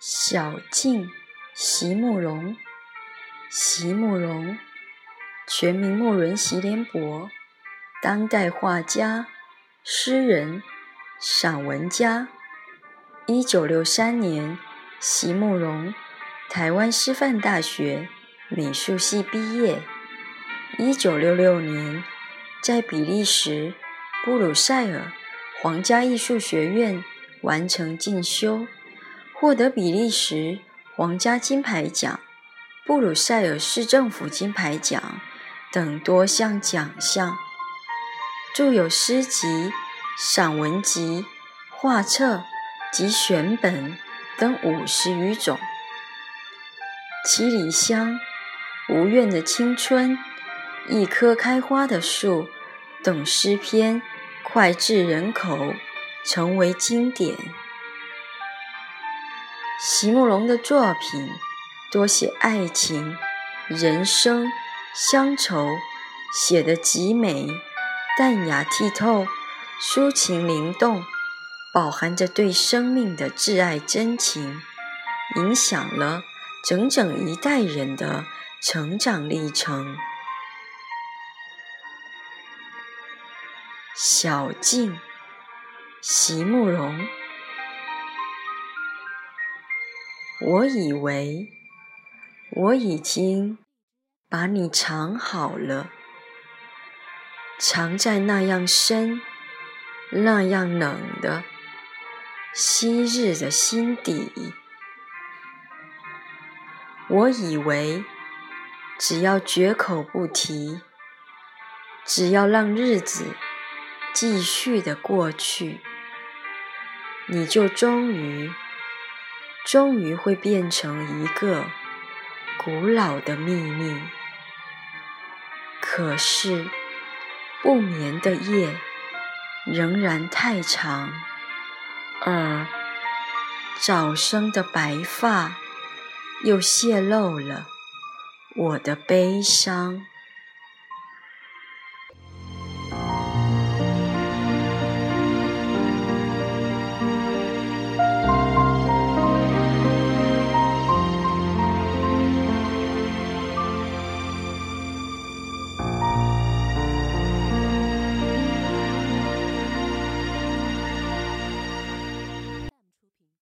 小径，席慕容。席慕容，全名慕伦席联博，当代画家、诗人、散文家。一九六三年，席慕容台湾师范大学美术系毕业。一九六六年，在比利时布鲁塞尔皇家艺术学院完成进修。获得比利时皇家金牌奖、布鲁塞尔市政府金牌奖等多项奖项，著有诗集、散文集、画册及选本等五十余种，《七里香》《无怨的青春》《一棵开花的树》等诗篇脍炙人口，成为经典。席慕容的作品多写爱情、人生、乡愁，写得极美、淡雅剔透、抒情灵动，饱含着对生命的挚爱真情，影响了整整一代人的成长历程。小径，席慕容。我以为我已经把你藏好了，藏在那样深、那样冷的昔日的心底。我以为只要绝口不提，只要让日子继续的过去，你就终于。终于会变成一个古老的秘密。可是，不眠的夜仍然太长，而早生的白发又泄露了我的悲伤。